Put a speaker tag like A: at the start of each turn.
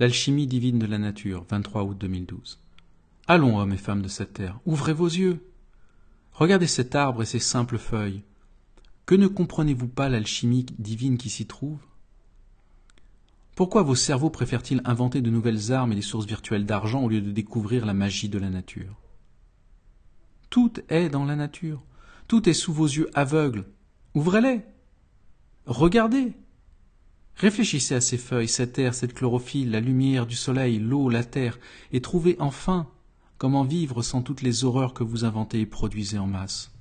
A: L'alchimie divine de la nature, 23 août 2012. Allons, hommes et femmes de cette terre, ouvrez vos yeux. Regardez cet arbre et ses simples feuilles. Que ne comprenez-vous pas l'alchimie divine qui s'y trouve? Pourquoi vos cerveaux préfèrent-ils inventer de nouvelles armes et des sources virtuelles d'argent au lieu de découvrir la magie de la nature? Tout est dans la nature, tout est sous vos yeux aveugles. Ouvrez-les. Regardez. Réfléchissez à ces feuilles, cette air, cette chlorophylle, la lumière du soleil, l'eau, la terre, et trouvez enfin comment vivre sans toutes les horreurs que vous inventez et produisez en masse.